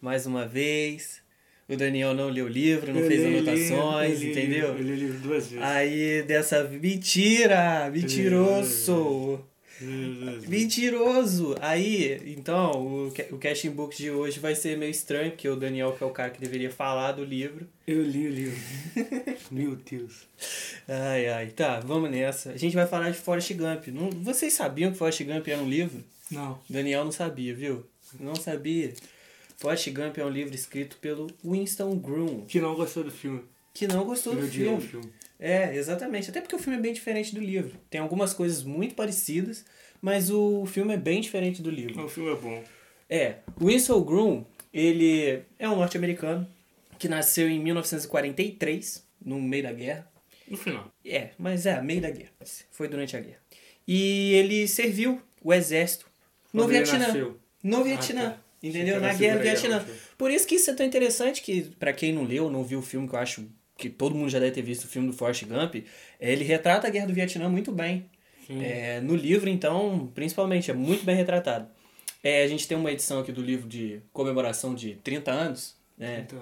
mais uma vez. O Daniel não leu o livro, não Eu fez li, anotações, li, eu li, entendeu? Eu li o livro duas vezes. Aí dessa mentira, mentiroso. Mentiroso! Aí, então, o, o Casting Book de hoje vai ser meio estranho, porque o Daniel, que é o cara que deveria falar do livro. Eu li o livro. Meu Deus. Ai, ai, tá, vamos nessa. A gente vai falar de Forrest Gump. Não, vocês sabiam que Forrest Gump era um livro? Não. Daniel não sabia, viu? Não sabia. Forrest Gump é um livro escrito pelo Winston Groom, Que não gostou do filme. que não gostou Ele do filme. filme. É, exatamente. Até porque o filme é bem diferente do livro. Tem algumas coisas muito parecidas, mas o filme é bem diferente do livro. O filme é bom. É, Winston Groom, ele é um norte-americano que nasceu em 1943, no meio da guerra. No final. É, mas é, meio da guerra. Foi durante a guerra. E ele serviu o exército no Quando Vietnã. No Vietnã. tá. Entendeu? Na guerra do Vietnã. Por isso que isso é tão interessante que, pra quem não leu, não viu o filme, que eu acho que todo mundo já deve ter visto o filme do Forrest Gump, é, ele retrata a guerra do Vietnã muito bem. É, no livro, então, principalmente, é muito bem retratado. É, a gente tem uma edição aqui do livro de comemoração de 30 anos, né? Então,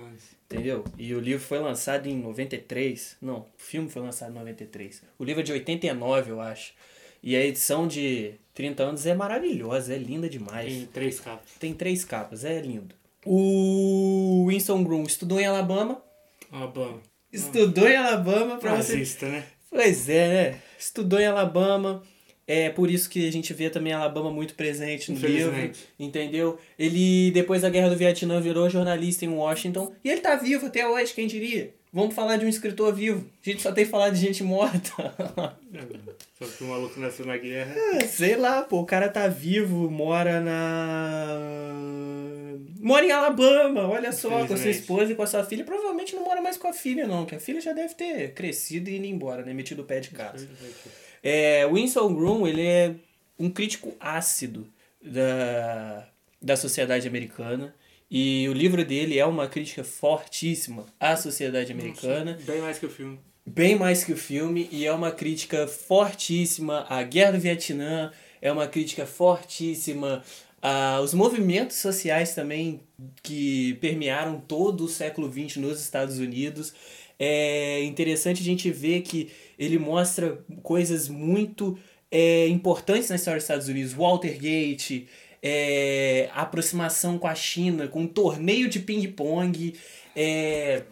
Entendeu? E o livro foi lançado em 93. Não, o filme foi lançado em 93. O livro é de 89, eu acho. E a edição de 30 anos é maravilhosa, é linda demais. tem três capas. Tem três capas, é lindo. O Winston Groom estudou em Alabama. Ah, bom. Estudou em Alabama pra você. Nazista, né? Pois é, né? Estudou em Alabama. É por isso que a gente vê também Alabama muito presente no livro. Entendeu? Ele, depois da Guerra do Vietnã, virou jornalista em Washington. E ele tá vivo até hoje, quem diria? Vamos falar de um escritor vivo. A gente só tem que falar de gente morta. É, Só que o maluco nasceu na guerra. Sei lá, pô, o cara tá vivo, mora na. Mora em Alabama, olha só, com a sua esposa e com a sua filha. Provavelmente não mora mais com a filha, não, que a filha já deve ter crescido e ido embora, né? Metido o pé de casa. É, o Winston Groom, ele é um crítico ácido da, da sociedade americana. E o livro dele é uma crítica fortíssima à sociedade americana Bem mais que o filme. bem mais que o filme e é uma crítica fortíssima à guerra do Vietnã, é uma crítica fortíssima aos movimentos sociais também que permearam todo o século XX nos Estados Unidos. É interessante a gente ver que ele mostra coisas muito é, importantes na história dos Estados Unidos. Watergate, é, a aproximação com a China, com um torneio de ping-pong, é,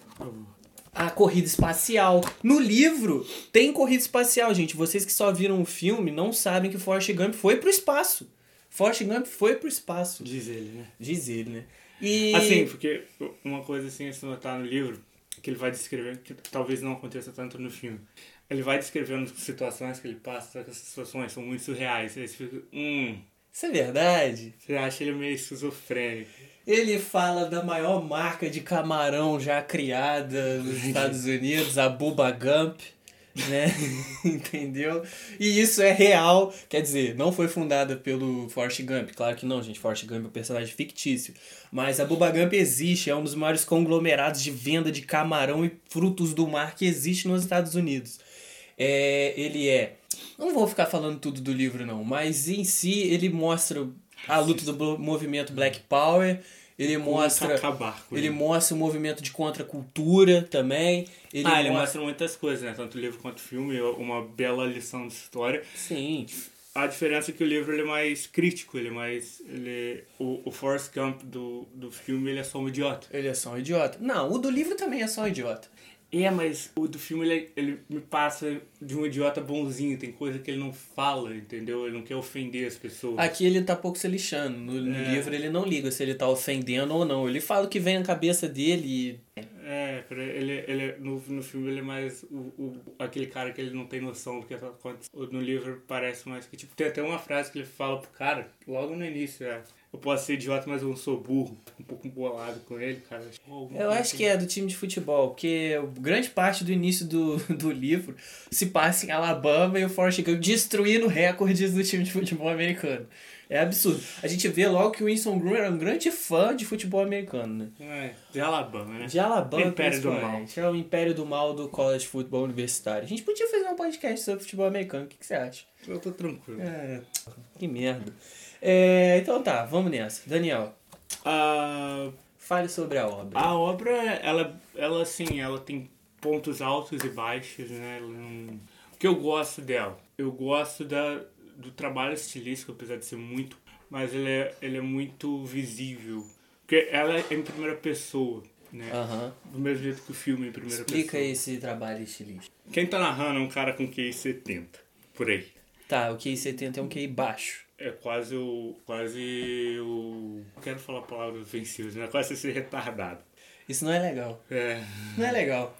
a corrida espacial. No livro tem corrida espacial, gente. Vocês que só viram o filme não sabem que o Forrest Gump foi pro espaço. Forrest Gump foi pro espaço. Diz ele, né? Diz ele, né? E... Assim, porque uma coisa assim, se notar no livro, que ele vai descrever, que talvez não aconteça tanto no filme. Ele vai descrevendo situações que ele passa, só que essas situações são muito surreais. Aí você fica, hum, Isso é verdade. você acha ele meio esquizofrênico. Ele fala da maior marca de camarão já criada nos Estados Unidos, a Bubba Gump, né? Entendeu? E isso é real, quer dizer, não foi fundada pelo Forrest Gump, claro que não, gente, Forrest Gump é um personagem fictício, mas a Bubba Gump existe, é um dos maiores conglomerados de venda de camarão e frutos do mar que existe nos Estados Unidos. É, ele é. Não vou ficar falando tudo do livro, não, mas em si ele mostra a luta do movimento Black Power. Ele mostra. acabar com Ele ele. mostra o movimento de contracultura também. Ele ah, ele mostra. mostra muitas coisas, né? Tanto o livro quanto o filme, uma bela lição de história. Sim. A diferença é que o livro ele é mais crítico, ele é mais. Ele, o, o Forrest Gump do, do filme ele é só um idiota. Ele é só um idiota. Não, o do livro também é só um idiota. É, mas o do filme ele, ele me passa de um idiota bonzinho, tem coisa que ele não fala, entendeu? Ele não quer ofender as pessoas. Aqui ele tá pouco se lixando. No, no É. livro ele não liga se ele tá ofendendo ou não. Ele fala o que vem na cabeça dele e. É, ele, ele no, no filme ele é mais o, o, aquele cara que ele não tem noção do que tá acontecendo. No livro parece mais que, tipo, tem até uma frase que ele fala pro cara, logo no início, é. Eu posso ser idiota, mas eu não sou burro. Um pouco bolado com ele, cara. Eu acho que é do time de futebol, porque grande parte do início do, do livro se passa em Alabama e o Forrest Gump destruindo recordes do time de futebol americano. É absurdo. A gente vê logo que o Winston Groom era um grande fã de futebol americano, né? É, de Alabama, né? De Alabama, Império do principalmente. É o império do mal do college futebol universitário. A gente podia fazer um podcast sobre futebol americano. O que, que você acha? Eu tô tranquilo. É, que merda. É, então tá, vamos nessa. Daniel, Ah, Fale sobre a obra. a obra, ela, ela assim, ela tem pontos altos e baixos, né? Não- O que eu gosto dela? Eu gosto da, do trabalho estilístico, apesar de ser muito, mas ele é, ele é muito visível. Porque ela é em primeira pessoa, né? Aham. Do mesmo jeito que o filme é em primeira Explica pessoa. esse trabalho estilístico. Quem tá narrando é um cara com QI 70, por aí. Tá, o QI 70 é um QI baixo. É quase o. quase o. Não quero falar palavras ofensivas, né? Quase ser retardado. Isso não é legal. É. Não é legal.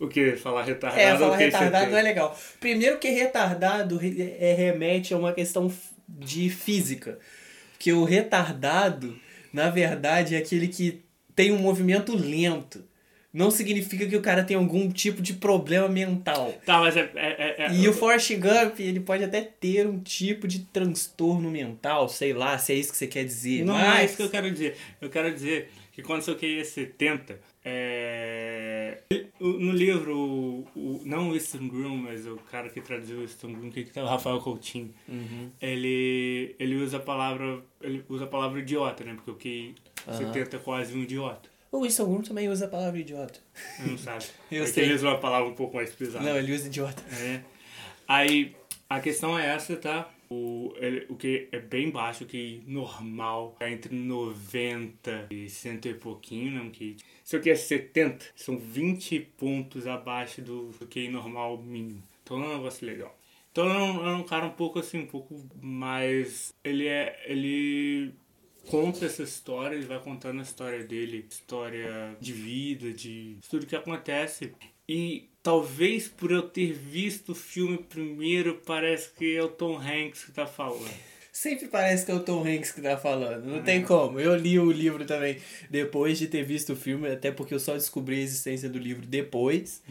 O que? Falar retardado É, falar retardado 70? não é legal. Primeiro que retardado re- é, remete a uma questão de física. Que o retardado, na verdade, é aquele que tem um movimento lento. Não significa que o cara tem algum tipo de problema mental. Tá, mas é. é, é- é- E o Forrest Gump, ele pode até ter um tipo de transtorno mental, sei lá, se é isso que você quer dizer. Não é mas... isso que eu quero dizer. Eu quero dizer que quando seu QI é 70, é... no livro, o, o- não o Winston Groom, mas o cara que traduziu o Winston Groom, que é o Rafael Coutinho, Uhum. ele, ele usa a palavra. Ele usa a palavra idiota, né? Porque o QI Aham. 70 é quase um idiota. O Winston Groom também usa a palavra idiota. Não sabe? Eu é sei. ele usa uma palavra um pouco mais pesada. Não, ele usa idiota. É. Aí, a questão é essa, tá? O, ele- o que é bem baixo, o que normal é entre 90 e 100 e pouquinho, né? Que, se o que é 70, são 20 pontos abaixo do, do que normal mínimo. Então é um negócio legal. Então é um, é um cara um pouco assim, um pouco mais. Ele é. Ele conta essa história, ele vai contando a história dele, história de vida, de tudo que acontece. E talvez por eu ter visto o filme primeiro, parece que é o Tom Hanks que tá falando. Sempre parece que é o Tom Hanks que tá falando. Não tem como. Eu li o livro também depois de ter visto o filme, até porque eu só descobri a existência do livro depois.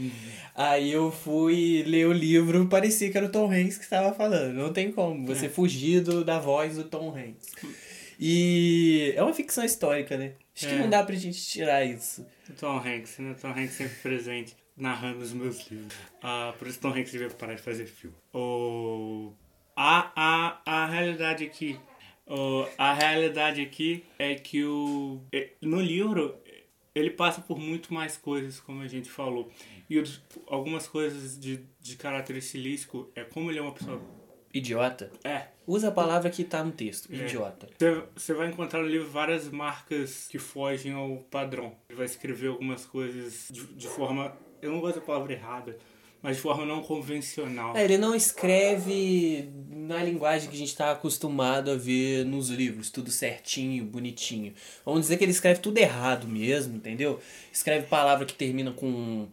Aí eu fui ler o livro, parecia que era o Tom Hanks que estava falando. Não tem como você fugir do- da voz do Tom Hanks. E é uma ficção histórica, né? Acho que É. não dá pra gente tirar isso. O Tom Hanks, né? O Tom Hanks sempre presente, narrando os meus livros. Ah, por isso Tom Hanks devia parar de fazer filme. O... A, a, a realidade aqui... o- a realidade aqui é que o... é- no livro, ele passa por muito mais coisas, como a gente falou. E algumas coisas de, de caráter estilístico é como ele é uma pessoa... Idiota. É, Usa a palavra que tá no texto. É. Idiota. Você- vai encontrar no livro várias marcas que fogem ao padrão. Ele vai escrever algumas coisas de, de forma. Eu não gosto da palavra errada, mas de forma não convencional. É, ele não escreve na linguagem que a gente está acostumado a ver nos livros, tudo certinho, bonitinho. Vamos dizer que ele escreve tudo errado mesmo, entendeu? Escreve palavra que termina com,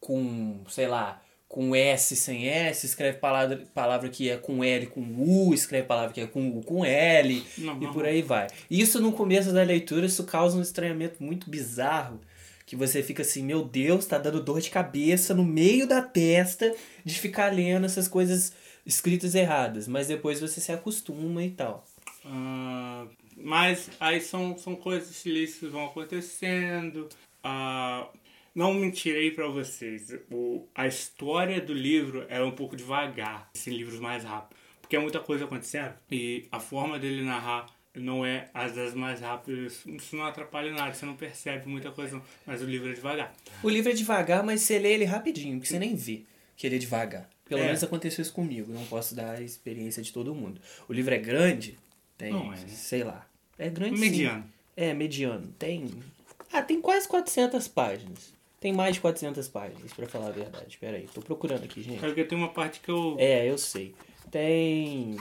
com sei lá, com S sem S, escreve palavra, palavra que é com L com U, escreve palavra que é com U com L, Não, e não, por aí vai. Isso no começo da leitura, isso causa um estranhamento muito bizarro, que você fica assim, meu Deus, tá dando dor de cabeça no meio da testa de ficar lendo essas coisas escritas erradas, mas depois você se acostuma e tal. Ah, mas aí são, são coisas que vão acontecendo. Ah, não mentirei pra vocês. O, a história do livro é um pouco devagar. Assim, livros mais rápidos. Porque é muita coisa acontecendo. E a forma dele narrar não é as das mais rápidas. Isso não atrapalha nada. Você não percebe muita coisa. Mas o livro é devagar. O livro é devagar, mas você lê ele rapidinho, que você nem vê que ele é devagar. Pelo É. menos aconteceu isso comigo, não posso dar a experiência de todo mundo. O livro é grande, tem, Não é, né? sei lá. É grande sim. Mediano. É, mediano. Tem. Ah, tem quase 400 páginas. Tem mais de 400 páginas, pra falar a verdade. Espera aí, tô procurando aqui, gente. Porque tem uma parte que eu. É, eu sei. Tem.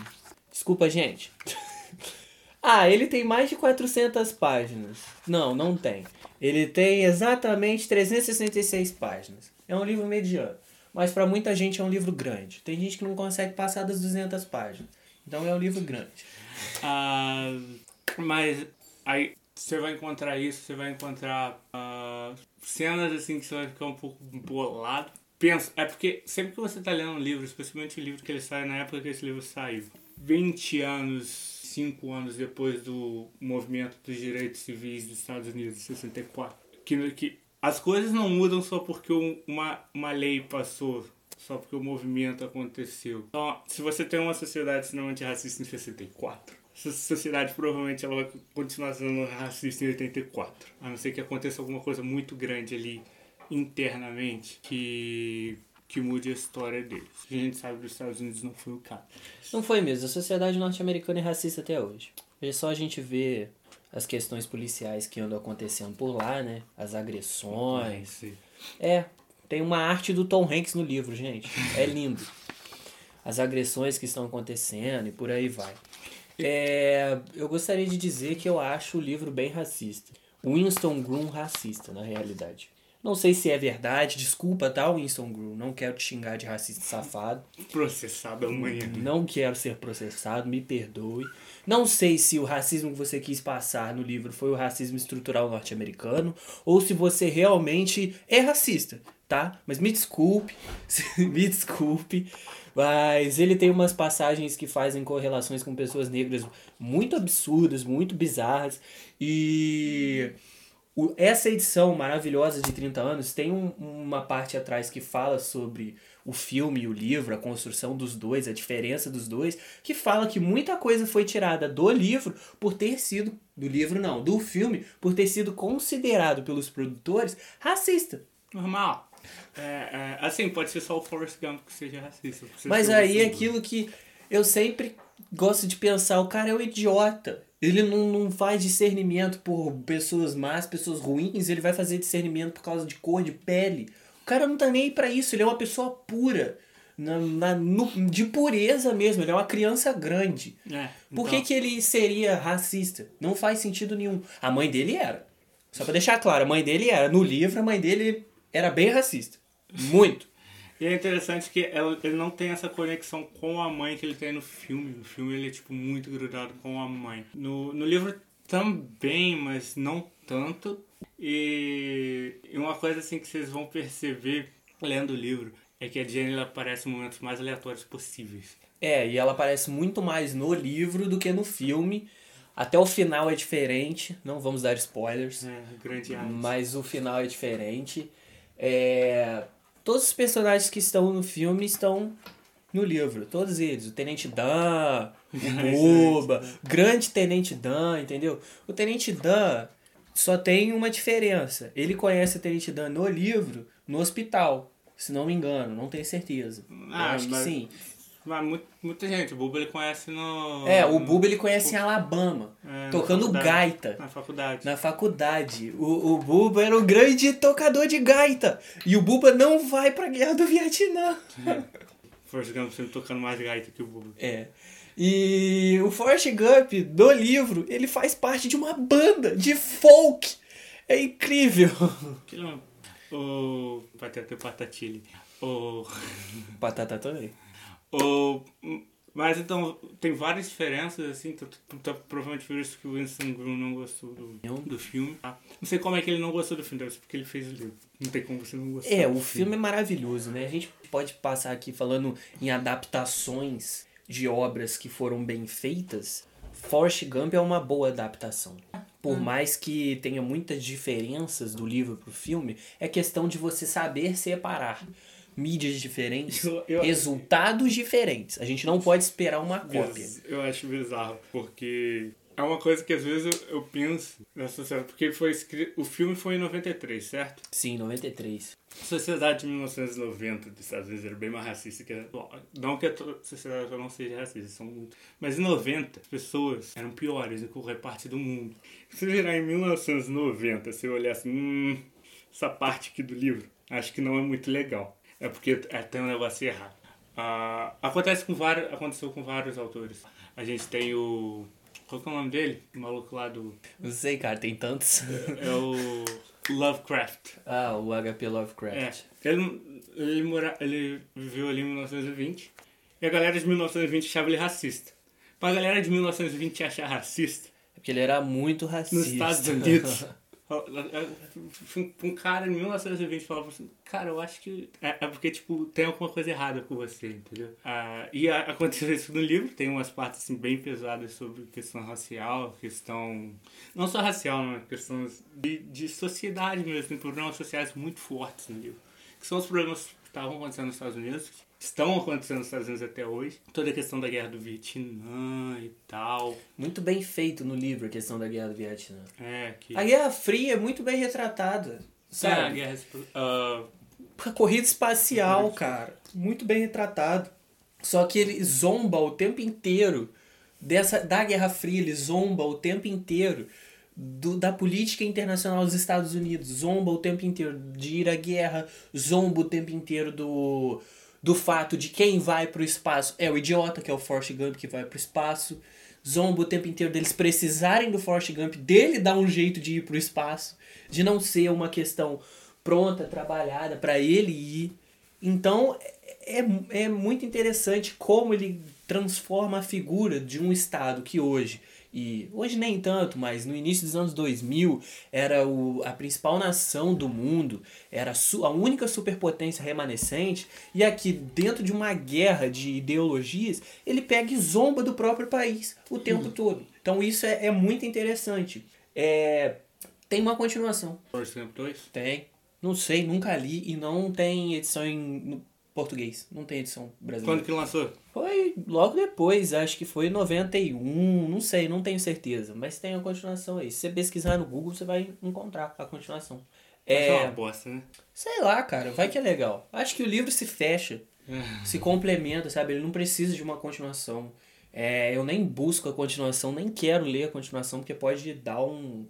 Desculpa, gente. ah, ele tem mais de 400 páginas. Não, não tem. Ele tem exatamente 366 páginas. É um livro mediano. Mas pra muita gente é um livro grande. Tem gente que não consegue passar das 200 páginas. Então é um livro grande. Ah, mas aí você vai encontrar isso, você vai encontrar ah, cenas assim que você vai ficar um pouco bolado. Pensa, é porque sempre que você está lendo um livro, especialmente o livro que ele sai na época que esse livro saiu, 20 anos, 5 anos depois do movimento dos direitos civis dos Estados Unidos, em 64, que, que as coisas não mudam só porque um- uma, uma lei passou, só porque o movimento aconteceu. Então, se você tem uma sociedade extremamente racista em 64, essa sociedade provavelmente ela vai continuar sendo racista em 84. A não ser que aconteça alguma coisa muito grande ali internamente que que mude a história deles. A gente sabe que dos Estados Unidos não foi o caso. Não foi mesmo. A sociedade norte-americana é racista até hoje. É só a gente ver as questões policiais que andam acontecendo por lá, né? As agressões. É, tem uma arte do Tom Hanks no livro, gente. É lindo. As agressões que estão acontecendo e por aí vai. É, eu gostaria de dizer que eu acho o livro bem racista. Winston Groom racista, na realidade. Não sei se é verdade, desculpa, tá, Winston Groom? Não quero te xingar de racista safado. Processado amanhã. Não quero ser processado, me perdoe. Não sei se o racismo que você quis passar no livro foi o racismo estrutural norte-americano ou se você realmente é racista, tá? Mas me desculpe, me desculpe. Mas ele tem umas passagens que fazem correlações com pessoas negras muito absurdas, muito bizarras. E o, essa edição maravilhosa de 30 anos tem um, uma parte atrás que fala sobre o filme e o livro, a construção dos dois, a diferença dos dois, que fala que muita coisa foi tirada do livro por ter sido. Do livro não, do filme, por ter sido considerado pelos produtores racista. Normal. É, é, assim, pode ser só o Forrest Gump que seja racista. Mas aí é aquilo que eu sempre gosto de pensar, o cara é um idiota. Ele não, não faz discernimento por pessoas más, pessoas ruins, ele vai fazer discernimento por causa de cor, de pele. O cara não tá nem aí pra isso, ele é uma pessoa pura. Na, na, no, de pureza mesmo, ele é uma criança grande. É, então... Por que, que ele seria racista? Não faz sentido nenhum. A mãe dele era. Só pra deixar claro, a mãe dele era. No livro, a mãe dele era bem racista. Muito. E é interessante que ele não tem essa conexão com a mãe que ele tem no filme. No filme ele é tipo muito grudado com a mãe. No, no livro também, mas não tanto. E, e uma coisa assim que vocês vão perceber lendo o livro é que a Jenny ela aparece em momentos mais aleatórios possíveis. É, e ela aparece muito mais no livro do que no filme. Até o final é diferente, não vamos dar spoilers. É, grande Mas o final é diferente. É, Todos os personagens que estão no filme estão no livro. Todos eles. O Tenente Dan, o Boba, grande Tenente Dan, entendeu? O Tenente Dan só tem uma diferença. Ele conhece o Tenente Dan no livro, no hospital. Se não me engano, não tenho certeza. Ah, acho que sim. Mas muita gente, o Buba ele conhece no. É, o Buba ele conhece em Alabama, é, tocando na gaita. Na faculdade. Na faculdade. O, o Buba era um grande tocador de gaita. E o Buba não vai pra guerra do Vietnã. É. Forrest Gump sempre tocando mais gaita que o Buba. É. E o Forrest Gump, do livro, ele faz parte de uma banda de folk. É incrível. O. Vai ter até Patatilli. O. Patata também. O, mas então, tem várias diferenças, assim, tá, tá, provavelmente por isso que o Winston Groom não gostou do, do filme. Tá? Não sei como é que ele não gostou do filme, deve porque ele fez o livro. Não tem como você não gostar. É, o filme. filme é maravilhoso, né? A gente pode passar aqui falando em adaptações de obras que foram bem feitas. Forrest Gump é uma boa adaptação. Por hum. mais que tenha muitas diferenças do livro pro filme, é questão de você saber separar mídias diferentes, eu, eu, resultados diferentes. A gente não pode esperar uma cópia. Eu acho bizarro, porque é uma coisa que às vezes eu, eu penso na sociedade, porque foi escrito, o filme foi em 93, certo? Sim, 93. A sociedade de 1990 dos Estados Unidos era bem mais racista que Não que a sociedade não seja racista, são muito. Mas em 90, as pessoas eram piores em qualquer parte do mundo. Se virar em 1990, se eu olhar assim, hum, essa parte aqui do livro, acho que não é muito legal. É porque é, tem um negócio errado. Uh, acontece com vários, aconteceu com vários autores. A gente tem o. Qual que é o nome dele? O maluco lá do. Não sei, cara, tem tantos. É, é o Lovecraft. Ah, o HP Lovecraft. É. Ele, ele, mora, ele viveu ali em 1920. E a galera de 1920 achava ele racista. Pra galera de 1920 achar racista. É porque ele era muito racista. Nos Estados Unidos. Um cara em 1920 falava assim, cara, eu acho que é, é, porque, tipo, tem alguma coisa errada com você, entendeu? Ah, e a, aconteceu isso no livro, tem umas partes, assim, bem pesadas sobre questão racial, questão... Não só racial, mas questões de, de sociedade mesmo, tem problemas sociais muito fortes no livro. Que são os problemas estavam acontecendo nos Estados Unidos, estão acontecendo nos Estados Unidos até hoje. Toda a questão da guerra do Vietnã e tal. Muito bem feito no livro a questão da Guerra do Vietnã. É, que. A Guerra Fria é muito bem retratada, É, a sabe? guerra. ah, A corrida espacial, cara, muito bem retratado. Só que ele zomba o tempo inteiro dessa da Guerra Fria, ele zomba o tempo inteiro do, da política internacional dos Estados Unidos, zomba o tempo inteiro de ir à guerra, zomba o tempo inteiro do do fato de quem vai pro espaço é o idiota, que é o Forrest Gump que vai pro espaço. Zomba o tempo inteiro deles precisarem do Forrest Gump, dele dar um jeito de ir pro espaço, de não ser uma questão pronta, trabalhada para ele ir. Então é, é, é muito interessante como ele transforma a figura de um Estado que hoje, e hoje nem tanto, mas no início dos anos 2000 era o, a principal nação do mundo, era a, su, a única superpotência remanescente, e aqui dentro de uma guerra de ideologias, ele pega e zomba do próprio país o tempo todo. Então isso é, é muito interessante. É, tem uma continuação. Forrest Gump 2? Tem. Não sei, nunca li e não tem edição em português. Não tem edição brasileira. Quando que lançou? Foi logo depois, acho que foi em 91, não sei, não tenho certeza. Mas tem a continuação aí. Se você pesquisar no Google, você vai encontrar a continuação. É É, uma bosta, né? sei lá, cara, vai que é legal. Acho que o livro se fecha, se complementa, sabe? Ele não precisa de uma continuação. É, eu nem busco a continuação, nem quero ler a continuação, porque pode dar um.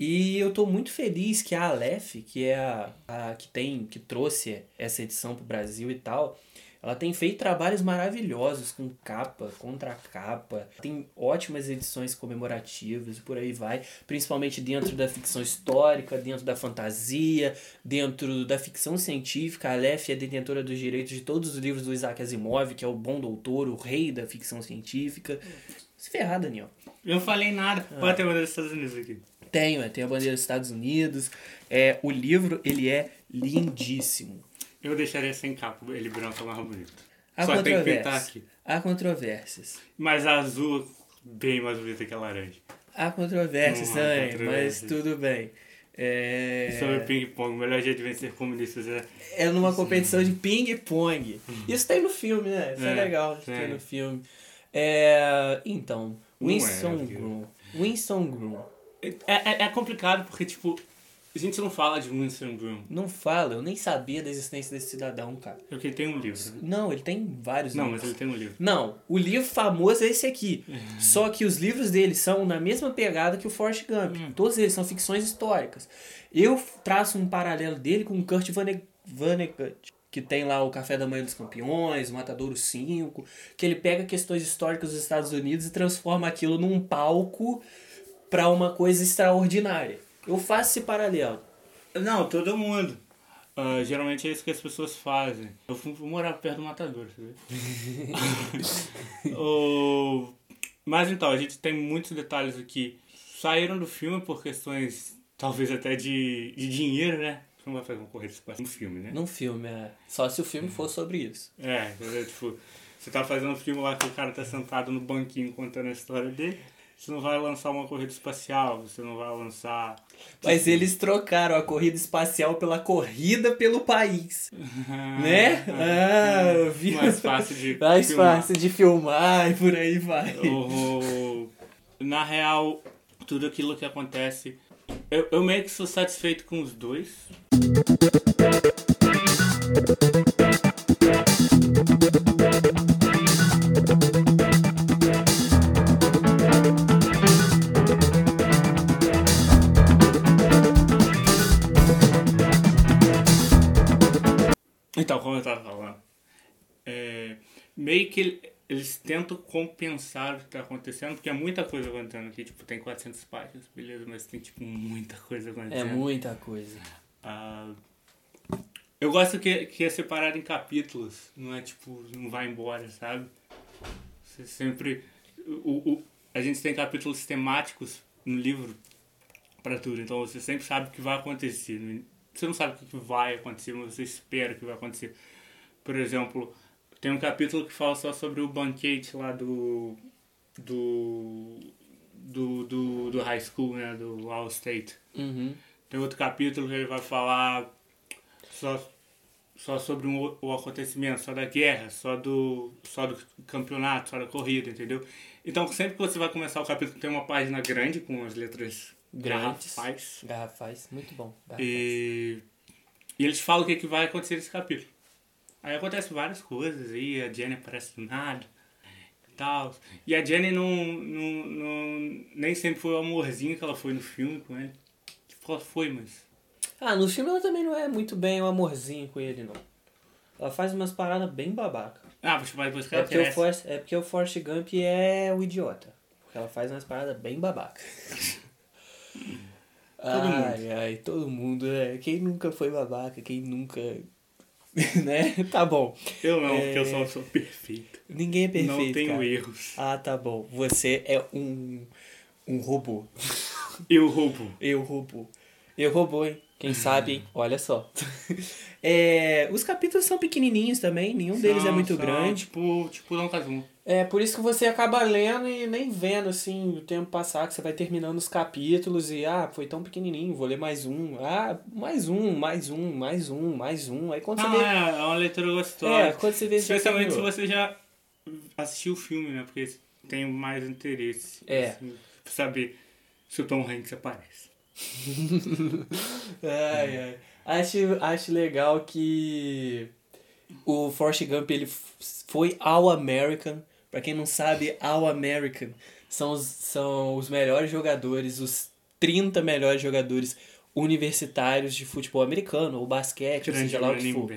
E eu tô muito feliz que a Aleph, que é a, a que tem, que trouxe essa edição pro Brasil e tal, ela tem feito trabalhos maravilhosos com capa, contra capa. Tem ótimas edições comemorativas e por aí vai. Principalmente dentro da ficção histórica, dentro da fantasia, dentro da ficção científica. A Aleph é detentora dos direitos de todos os livros do Isaac Asimov, que é o bom doutor, o rei da ficção científica. Se ferrar, Daniel. Eu não falei nada. Pode ter dos Estados Unidos aqui. Tenho, é, tem a bandeira dos Estados Unidos. É, o livro, ele é lindíssimo. Eu deixaria sem capa, ele branco é mais bonito. Há Só tem que pintar aqui. Há controvérsias. Mas azul, bem mais bonito que a laranja. Há controvérsias Não há também, mas controvérsias. tudo bem. É... Sobre ping-pong, o melhor jeito de vencer comunistas é... é numa competição de ping-pong. Isso tem no filme, né? Isso é, É, legal, isso tem tem. no filme. É... Então, é, Winston porque- Groom. Winston Groom. É, é, é complicado porque, tipo, a gente não fala de Winston Groom. Não fala, eu nem sabia da existência desse cidadão, cara. Porque ele tem um livro. né? Não, ele tem vários Não, livros. mas ele tem um livro. Não, o livro famoso é esse aqui. Só que os livros dele são na mesma pegada que o Forrest Gump. Hum. Todos eles são ficções históricas. Eu traço um paralelo dele com o Kurt Vonne- Vonnegut, que tem lá o Café da Manhã dos Campeões, o Matadouro 5, que ele pega questões históricas dos Estados Unidos e transforma aquilo num palco para uma coisa extraordinária. Eu faço esse paralelo. Não, todo mundo. Ah, geralmente é isso que as pessoas fazem. Eu fui, morar perto do matador, sabe? O- Mas então, a gente tem muitos detalhes aqui. Saíram do filme por questões, talvez até de, de dinheiro, né? Você não vai fazer uma corrida espacial no filme, né? Num filme, é. Só se o filme for sobre isso. É, tipo, você tá fazendo um filme lá que o cara tá sentado no banquinho contando a história dele. Você não vai lançar uma corrida espacial, você não vai lançar. Mas eles trocaram a corrida espacial pela corrida pelo país. Né? Ah, viu? Mais fácil de. Mais filmar. fácil de filmar e por aí vai. Na real, tudo aquilo que acontece. Eu, eu meio que sou satisfeito com os dois. Então, como eu tava falando, é, meio que ele- eles tentam compensar o que tá acontecendo, porque é muita coisa acontecendo aqui. Tipo, tem 400 páginas, beleza, mas tem, tipo, muita coisa É acontecendo. muita coisa. Ah, eu gosto que, que é separado em capítulos, não é tipo, não vai embora, sabe? Você sempre. O, o, a gente tem capítulos temáticos no livro para tudo, então você sempre sabe o que vai acontecer. Você não sabe o que vai acontecer, mas você espera que vai acontecer. Por exemplo, tem um capítulo que fala só sobre o banquete lá do. do. do, do, do high school, né? Do All State. Uhum. Tem outro capítulo que ele vai falar só só sobre um, o acontecimento, só da guerra, só do, só do campeonato, só da corrida, entendeu? Então, sempre que você vai começar o capítulo, tem uma página grande com as letras Grandes. garrafais. Garrafais, muito bom. Garrafais. E, e eles falam o que, que vai acontecer nesse capítulo. Aí acontecem várias coisas aí, a Jenny aparece do nada e tal. E a Jenny não, não, não, nem sempre foi o amorzinho que ela foi no filme com ele. Ela foi, mas... Ah, no filme ela também não é muito bem o amorzinho com ele, não. Ela faz umas paradas bem babaca. Ah, mas depois que É ela porque, o. Forrest, é porque o Forrest Gump é o idiota. Porque ela faz umas paradas bem babaca. ai, ai, todo mundo, né? Quem nunca foi babaca, quem nunca. né? Tá bom. Eu não, É. porque eu só sou perfeito. Ninguém é perfeito. não tenho cara. erros. Ah, tá bom. Você é um. um robô. Eu roubo. Eu robô. Eu robô, hein? Quem sabe? Olha só. É, os capítulos são pequenininhos também, nenhum deles é São- muito são, grande. Tipo, tipo Dom Casum. É por isso que você acaba lendo e nem vendo assim o tempo passar, que você vai terminando os capítulos e ah, foi tão pequenininho, vou ler mais um. Ah, mais um, mais um, mais um, mais um. Aí quando Ah, você vê. é, é uma leitura gostosa. É, quando você vê Especialmente se você já assistiu o filme, né? Porque tem mais interesse. É. Assim, pra saber se o Tom Hanks aparece. Ai, ai. Acho, acho legal que o Forrest Gump ele foi All American. Pra quem não sabe, All American são os, são os melhores jogadores, os 30 melhores jogadores universitários de futebol americano, ou basquete, ou seja lá o que for.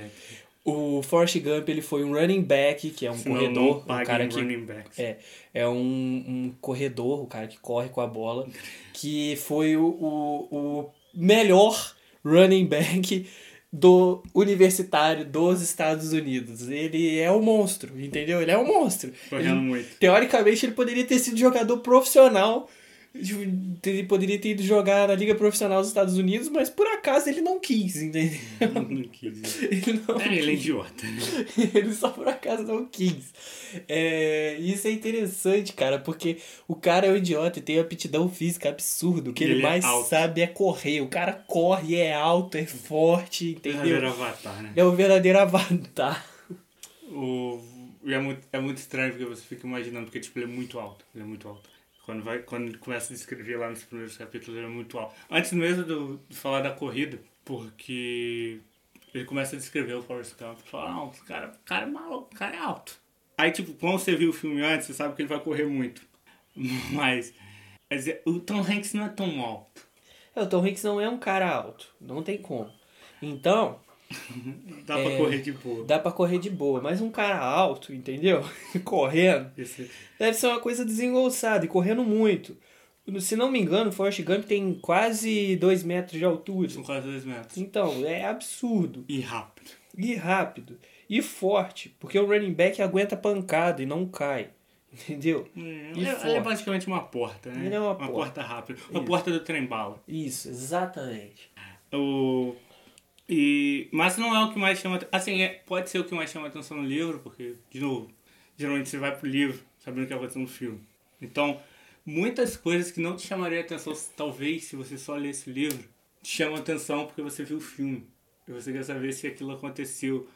O Forrest Gump ele foi um running back, que é um Senão corredor, não um cara que running backs. é, é um, um corredor, o cara que corre com a bola, que foi o, o, o melhor running back do universitário dos Estados Unidos. Ele é um monstro, entendeu? Ele é um monstro. Correndo Ele- muito. teoricamente, ele poderia ter sido jogador profissional. Ele poderia ter ido jogar na Liga Profissional dos Estados Unidos, mas por acaso ele não quis, entendeu? Não quis dizer. Ele não É, ele é idiota. né? ele só por acaso não quis. É, isso é interessante, cara, porque o cara é um idiota e tem aptidão física absurda. O que ele, ele é mais alto. sabe é correr. O cara corre, é alto, é forte, Verdadeiro entendeu? avatar, né? É o verdadeiro avatar. O... É muito, é muito estranho porque você fica imaginando, porque tipo, ele é muito alto. Ele é muito alto. Quando, vai, quando começa a descrever lá nos primeiros capítulos, ele é muito alto. Antes mesmo do, de falar da corrida, porque ele começa a descrever o Forrest Gump. Fala, não, o cara, cara é maluco, o cara é alto. Aí, tipo, quando você viu o filme antes, você sabe que ele vai correr muito. Mas, dizer, o Tom Hanks não é tão alto. É, o Tom Hanks não é um cara alto. Não tem como. Então, Dá pra É. correr de boa. dá pra correr de boa. Mas um cara alto, entendeu? Correndo. Esse- Deve ser uma coisa desengonçada e correndo muito. Se não me engano, o Forrest Gump tem quase 2 metros de altura. São quase dois metros. Então, é absurdo. E rápido. E rápido. E forte. Porque o running back aguenta pancada e não cai. Entendeu? É, E ele, é- é basicamente uma porta, né? Ele é uma porta. rápida. Uma Isso. porta do trem-bala. Isso, exatamente. O... E... Mas não é o que mais chama... Assim, é- pode ser o que mais chama atenção no livro, porque, de novo, geralmente você vai pro livro sabendo o que aconteceu no filme. Então, muitas coisas que não te chamariam atenção, talvez, se você só lesse o livro, te chamam atenção porque você viu o filme. E você quer saber se aquilo aconteceu.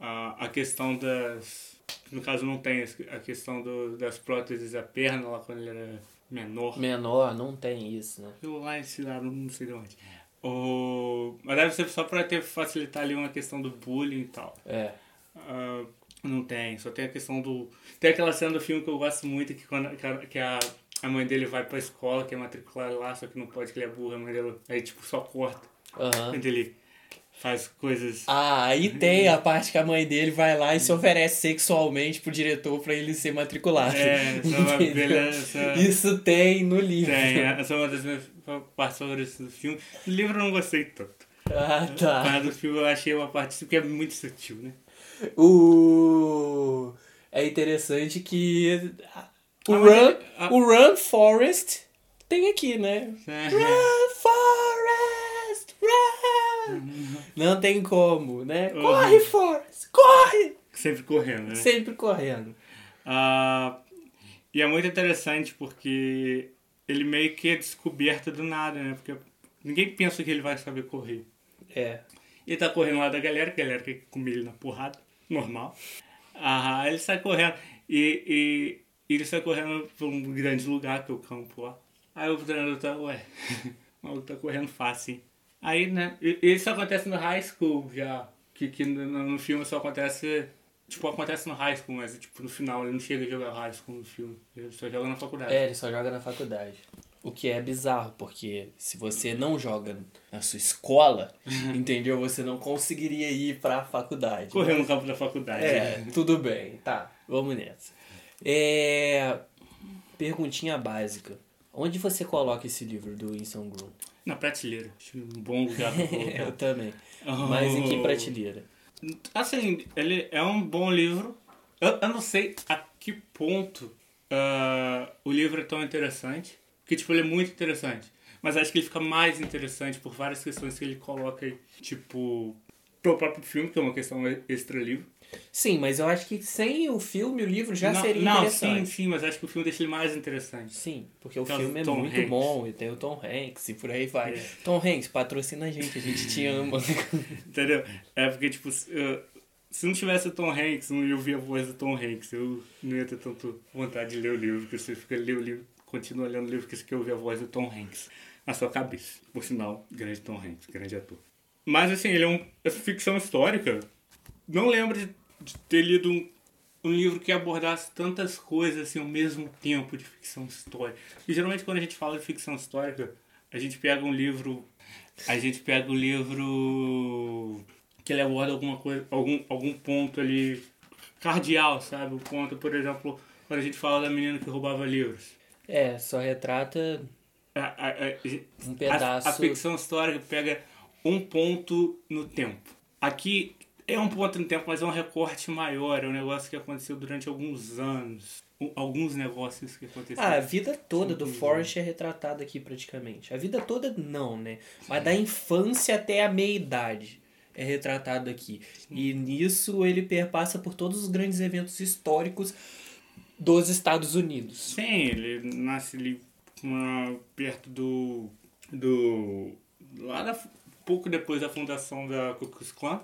A, a questão das... No caso, não tem a questão do, das próteses da perna, lá quando ele era menor. Menor, não tem isso, né? Eu lá esse não sei de onde. O... Mas deve ser só pra ter, facilitar ali uma questão do bullying e tal. É. Ah, não tem, só tem a questão do. Tem aquela cena do filme que eu gosto muito, que, quando, que, a, que a, a mãe dele vai pra escola, que é matricular lá, só que não pode, que ele é burro, a mãe dele. Aí tipo, só corta. Quando ele faz coisas. Ah, aí tem a parte que a mãe dele vai lá e se oferece sexualmente pro diretor pra ele ser matriculado. É, essa é uma beleza. Isso tem no livro. Tem, essa é uma das minhas partes favoritas do filme. No livro eu não gostei tanto. Ah, tá. Mas do filme eu achei uma parte que é muito sutil, né? O... É interessante que o Run, ah. o Run Forest tem aqui, né? É. Run Não tem como, né? Uhum. Corre, Forest, corre! Sempre correndo, né? Sempre correndo. Ah, e é muito interessante porque ele meio que é descoberto do nada, né? Porque ninguém pensa que ele vai saber correr. É. Ele tá correndo lá da galera, a galera quer comer ele na porrada, normal. Ah, ele sai correndo. E, e, e ele sai correndo pra um grande lugar, que é o campo lá. Aí o treinador tá, ué, o maluco tá correndo fácil, hein? Aí, né, isso acontece no high school já. Que, que no, no filme só acontece. Tipo, acontece no high school, mas tipo, no final ele não chega a jogar high school no filme. Ele só joga na faculdade. É, ele só joga na faculdade. O que é bizarro, porque se você não joga na sua escola, entendeu? Você não conseguiria ir pra faculdade. Correu no campo da faculdade. É, tudo bem, tá. Vamos nessa. É. Perguntinha básica. Onde você coloca esse livro do Winston Groom? Na prateleira. Acho um bom lugar pra Eu também. Mas em que prateleira? Assim, ele é um bom livro. Eu, eu não sei a que ponto ah, o livro é tão interessante. Porque, tipo, ele é muito interessante. Mas acho que ele fica mais interessante por várias questões que ele coloca aí. Tipo, pro próprio filme, que é uma questão extra livro. Sim, mas eu acho que sem o filme, o livro já não, seria não, interessante. sim, sim, mas acho que o filme deixa ele mais interessante. Sim, porque o filme é Tom muito Hanks. bom e tem o Tom Hanks e por aí vai. É. Tom Hanks, patrocina a gente, a gente te ama. Entendeu? É porque, tipo, se não tivesse o Tom Hanks, não ia ouvir a voz do Tom Hanks. Eu não ia ter tanto vontade de ler o livro, porque você fica lendo o livro, continua lendo o livro, porque você quer ouvir a voz do Tom Hanks na sua cabeça. Por sinal, grande Tom Hanks, grande ator. Mas, assim, ele é um, é ficção histórica. Não lembro de, de ter lido um, um livro que abordasse tantas coisas assim, ao mesmo tempo de ficção histórica. E geralmente, quando a gente fala de ficção histórica, a gente pega um livro a gente pega o livro que ele aborda alguma coisa, algum, algum ponto ali cardial, sabe? O ponto, por exemplo, quando a gente fala da menina que roubava livros. É, só retrata A, a, a, um pedaço. a ficção histórica pega um ponto no tempo. Aqui é um ponto no tempo, mas é um recorte maior. É um negócio que aconteceu durante alguns anos. Alguns negócios que aconteceram. Ah, a vida toda do Forrest é retratada aqui praticamente. A vida toda não, né? Mas da infância até a meia-idade é retratado aqui. E nisso ele perpassa por todos os grandes eventos históricos dos Estados Unidos. Sim, ele nasce ali perto do. do. lá da, pouco depois da fundação da Ku Klux Klan,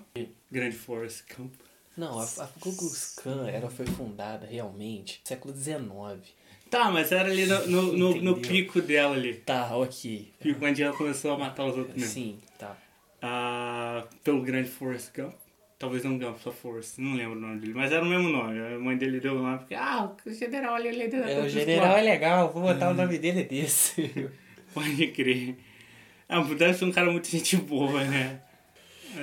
Grande Forest Camp. Não, a, a Ku Klux Klan era, foi fundada realmente no século XIX. Tá, mas era ali no, no, no, no pico dela ali. Tá, ok. Pico onde ela começou a matar os outros mesmo. Sim, tá. Ah, pelo Grande Forest Gump. Talvez não Gump, só Forest, não lembro o nome dele. Mas era o mesmo nome. A mãe dele deu o nome porque, ah, o general ali, da Ku É, o general é legal, vou botar o nome dele desse. Pode crer. Ah, deve ser um cara muito gente boa, né?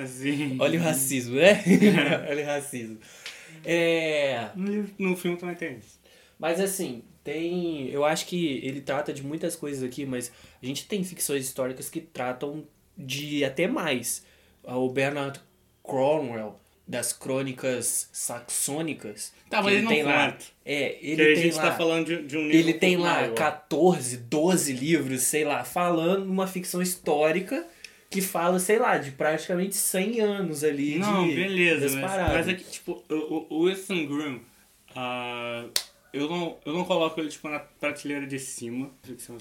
Assim. Olha o racismo, né? Olha o racismo. É. No, livro- no filme também tem isso. Mas assim, tem. Eu acho que ele trata de muitas coisas aqui, mas a gente tem ficções históricas que tratam de até mais. O Bernard Cornwell, das crônicas saxônicas. Tá, mas ele não tem lá. conta. É, ele aí a tem gente lá. tá falando de, de um livro Ele tem lá maior. 14, 12 livros, sei lá, falando uma ficção histórica que fala, sei lá, de praticamente 100 anos ali Não, de beleza, mas, mas é que, tipo, o, o- o Winston Groom, ah, eu, não, eu não coloco ele, tipo, na prateleira de cima.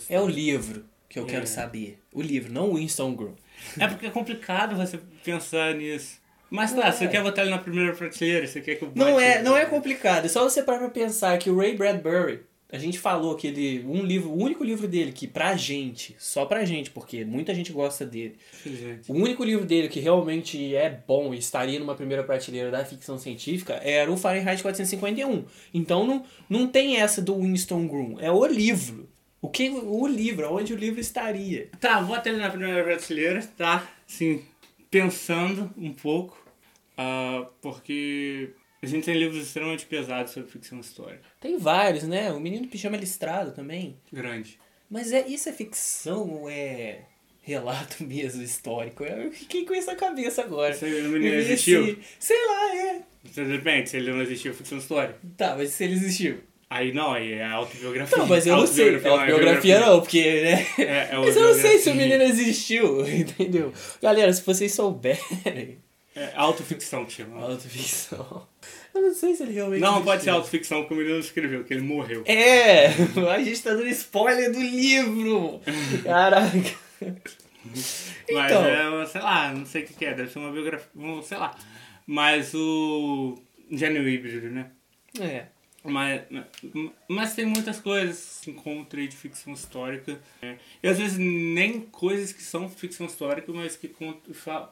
É o livro que eu É. quero saber. O livro, não o Winston Groom. É porque é complicado você pensar nisso. Mas tá, você É. quer botar ele na primeira prateleira? Você quer que eu Não é, não é complicado, é só você parar pra pensar que o Ray Bradbury, a gente falou que ele, um livro, o único livro dele que pra gente, só pra gente, porque muita gente gosta dele, Gente. o único livro dele que realmente é bom e estaria numa primeira prateleira da ficção científica era o Fahrenheit 451. Então não, não tem essa do Winston Groom, é o livro. O que o livro, onde o livro estaria? Tá, bota ele na primeira prateleira, tá? Sim, pensando um pouco, ah, porque a gente tem livros extremamente pesados sobre ficção histórica. Tem vários, né? O Menino Pijama Listrado também. Grande. Mas é isso é ficção ou é relato mesmo histórico? Eu fiquei com isso na cabeça agora. Esse menino Eu vi existiu? esse- Sei lá, é. Depende, se ele não existiu, ficção histórica. Tá, mas se ele existiu. Aí não, aí é autobiografia. Não, mas eu não sei. Autobiografia Autobiografia não, porque, né? É, é Mas eu não sei se o menino existiu, entendeu? Galera, se vocês souberem. É autoficção que chama. Autoficção. Eu não sei se ele realmente. Não, pode ser existiu. autoficção, porque o menino escreveu, que ele morreu. É! A gente tá dando spoiler do livro! Caraca! Mas Então. é, sei lá, não sei o que, que é, deve ser uma biografia, sei lá. Mas o. Gênio híbrido, né? É. Mas, mas tem muitas coisas que se encontra aí de ficção histórica. né? E às vezes nem coisas que são ficção histórica, mas que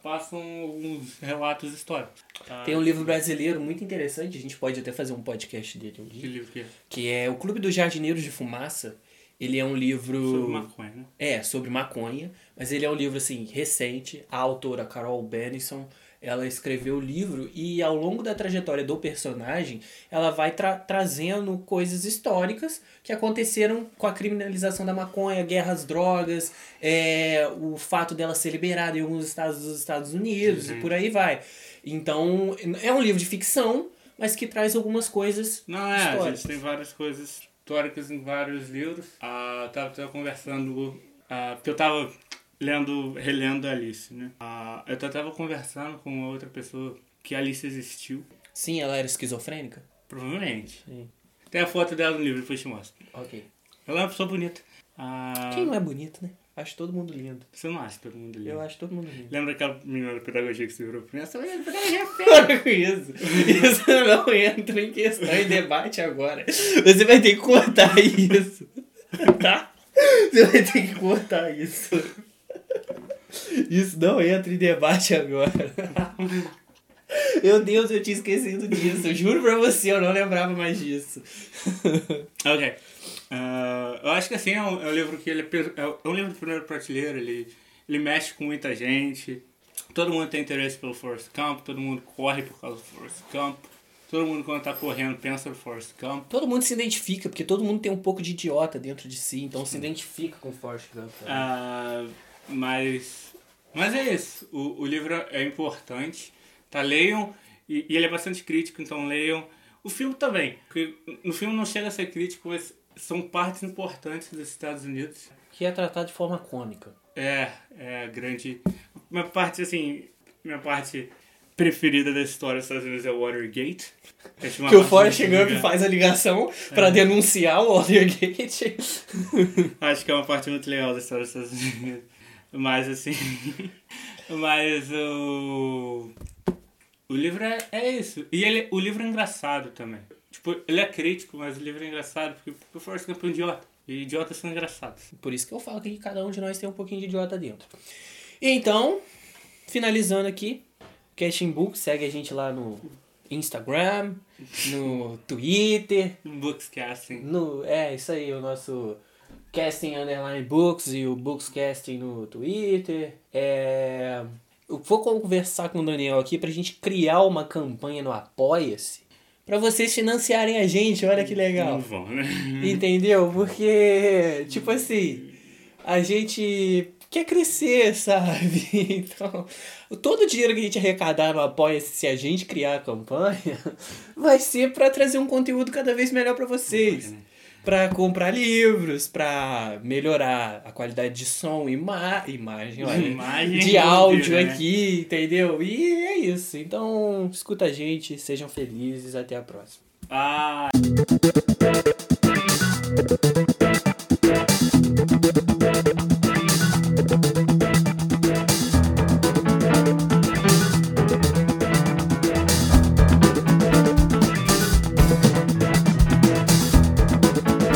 passam alguns relatos históricos. tá? Tem um livro brasileiro muito interessante, a gente pode até fazer um podcast dele um Que dia, livro que é? que é O Clube dos Jardineiros de Fumaça. Ele é um livro. Sobre maconha, né? É, sobre maconha, mas ele é um livro assim recente. A autora Carol Benison, ela escreveu o livro e ao longo da trajetória do personagem, ela vai tra- trazendo coisas históricas que aconteceram com a criminalização da maconha, guerra às drogas, é, o fato dela ser liberada em alguns estados dos Estados Unidos e por aí vai. Então, é um livro de ficção, mas que traz algumas coisas Não, é, a históricas. gente tem várias coisas históricas em vários livros. Ah, eu tava, tava conversando, ah, porque eu tava lendo, relendo Alice, né? Ah, eu tava conversando com uma outra pessoa que Alice existiu, Sim, ela era esquizofrênica? provavelmente. Sim. Tem a foto dela no livro, depois te mostro. Ok. Ela é uma pessoa bonita. Ah, Quem não é bonito, né? Acho todo mundo lindo. Você não acha todo mundo lindo? Eu acho todo mundo lindo. Lembra aquela menina da pedagogia que você virou pra mim? Essa menina da pedagogia é feia. Com isso. Isso não entra em questão em debate agora. Você vai ter que cortar isso. Tá? Você vai ter que cortar isso. Isso não entra em debate agora. Meu Deus, eu tinha esquecido disso. Eu juro pra você, eu não lembrava mais disso. Ok. Ah, eu acho que assim é um, é um livro que ele é, pe- é um livro de primeira prateleira, ele, ele mexe com muita gente. Todo mundo tem interesse pelo Forrest Gump, todo mundo corre por causa do Forrest Gump. Todo mundo quando tá correndo pensa no Forrest Gump. Todo mundo se identifica, porque todo mundo tem um pouco de idiota dentro de si, então se identifica com o Forrest Gump. né? Mas, mas é isso. O, o livro é importante. Tá, leiam. E, e ele é bastante crítico, então leiam. O filme também. Porque no filme não chega a ser crítico, mas são partes importantes dos Estados Unidos. Que é tratado de forma cômica. É, é a grande. Minha parte, assim. Minha parte preferida da história dos Estados Unidos é o Watergate. Uma Que o Forrest Gump faz a ligação pra denunciar o Watergate. Acho que é uma parte muito legal da história dos Estados Unidos. Mas assim. Mas o. O livro é, é isso. E ele, o livro é engraçado também. Tipo, ele é crítico, mas o livro é engraçado porque, o Forrest Gump é um idiota. E idiotas são engraçados. Por isso que eu falo que cada um de nós tem um pouquinho de idiota dentro. Então, finalizando aqui, Casting Book, segue a gente lá no Instagram, no Twitter, Bookscasting. no. É, isso aí, o nosso Casting Underline Books e o Bookscasting no Twitter. É. Eu vou conversar com o Daniel aqui pra gente criar uma campanha no Apoia-se. Pra vocês financiarem a gente, olha que legal. Não vão, né? Entendeu? Porque, tipo assim, a gente quer crescer, sabe? Então, todo o dinheiro que a gente arrecadar no Apoia-se, se a gente criar a campanha, vai ser pra trazer um conteúdo cada vez melhor pra vocês. Pra comprar livros, pra melhorar a qualidade de som e ima imagem, olha, Imagem de áudio né? aqui, entendeu? E é isso. Então, escuta a gente, sejam felizes, até a próxima. Ah.